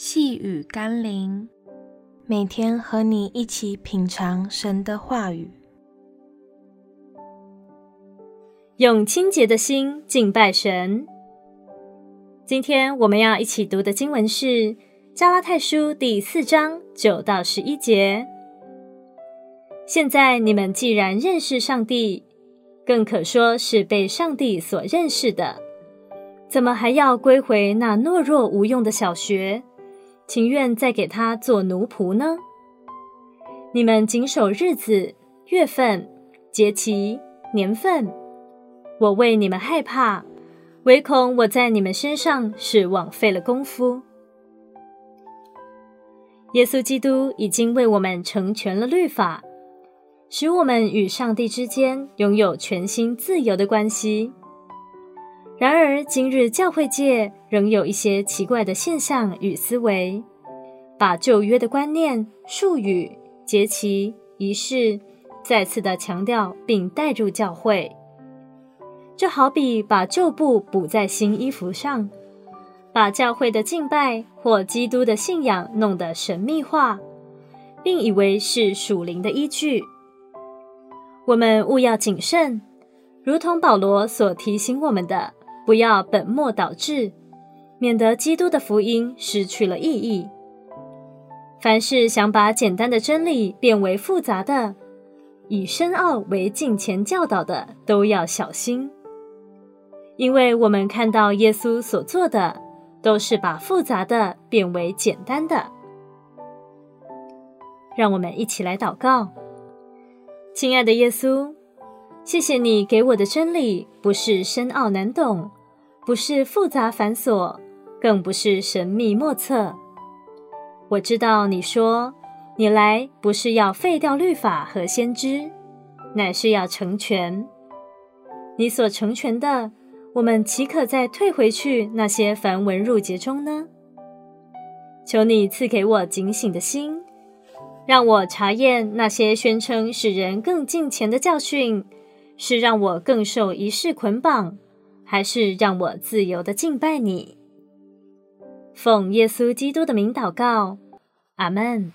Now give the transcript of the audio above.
细雨甘霖，每天和你一起品尝神的话语，用清洁的心敬拜神。今天我们要一起读的经文是《加拉太书》第四章九到十一节。现在你们既然认识上帝，更可说是被上帝所认识的，怎么还要归回那懦弱无用的小学？情愿再给他做奴仆呢？你们谨守日子、月份、节期、年份。我为你们害怕，唯恐我在你们身上是枉费了功夫。耶稣基督已经为我们成全了律法，使我们与上帝之间拥有全新自由的关系。然而，今日教会界仍有一些奇怪的现象与思维，把旧约的观念、术语、节期、仪式再次的强调并带入教会。就好比把旧布补在新衣服上，把教会的敬拜或基督的信仰弄得神秘化，并以为是属灵的依据。我们务要谨慎，如同保罗所提醒我们的。不要本末倒置，免得基督的福音失去了意义。凡是想把简单的真理变为复杂的，以深奥为敬虔教导的，都要小心。因为我们看到耶稣所做的，都是把复杂的变为简单的。让我们一起来祷告：亲爱的耶稣，谢谢你给我的真理，不是深奥难懂。不是复杂繁琐，更不是神秘莫测。我知道你说你来不是要废掉律法和先知，乃是要成全。你所成全的，我们岂可再退回去那些繁文缛节中呢？求你赐给我警醒的心，让我查验那些宣称使人更敬虔的教训，是让我更受仪式捆绑。还是让我自由的敬拜你，奉耶稣基督的名祷告，阿门。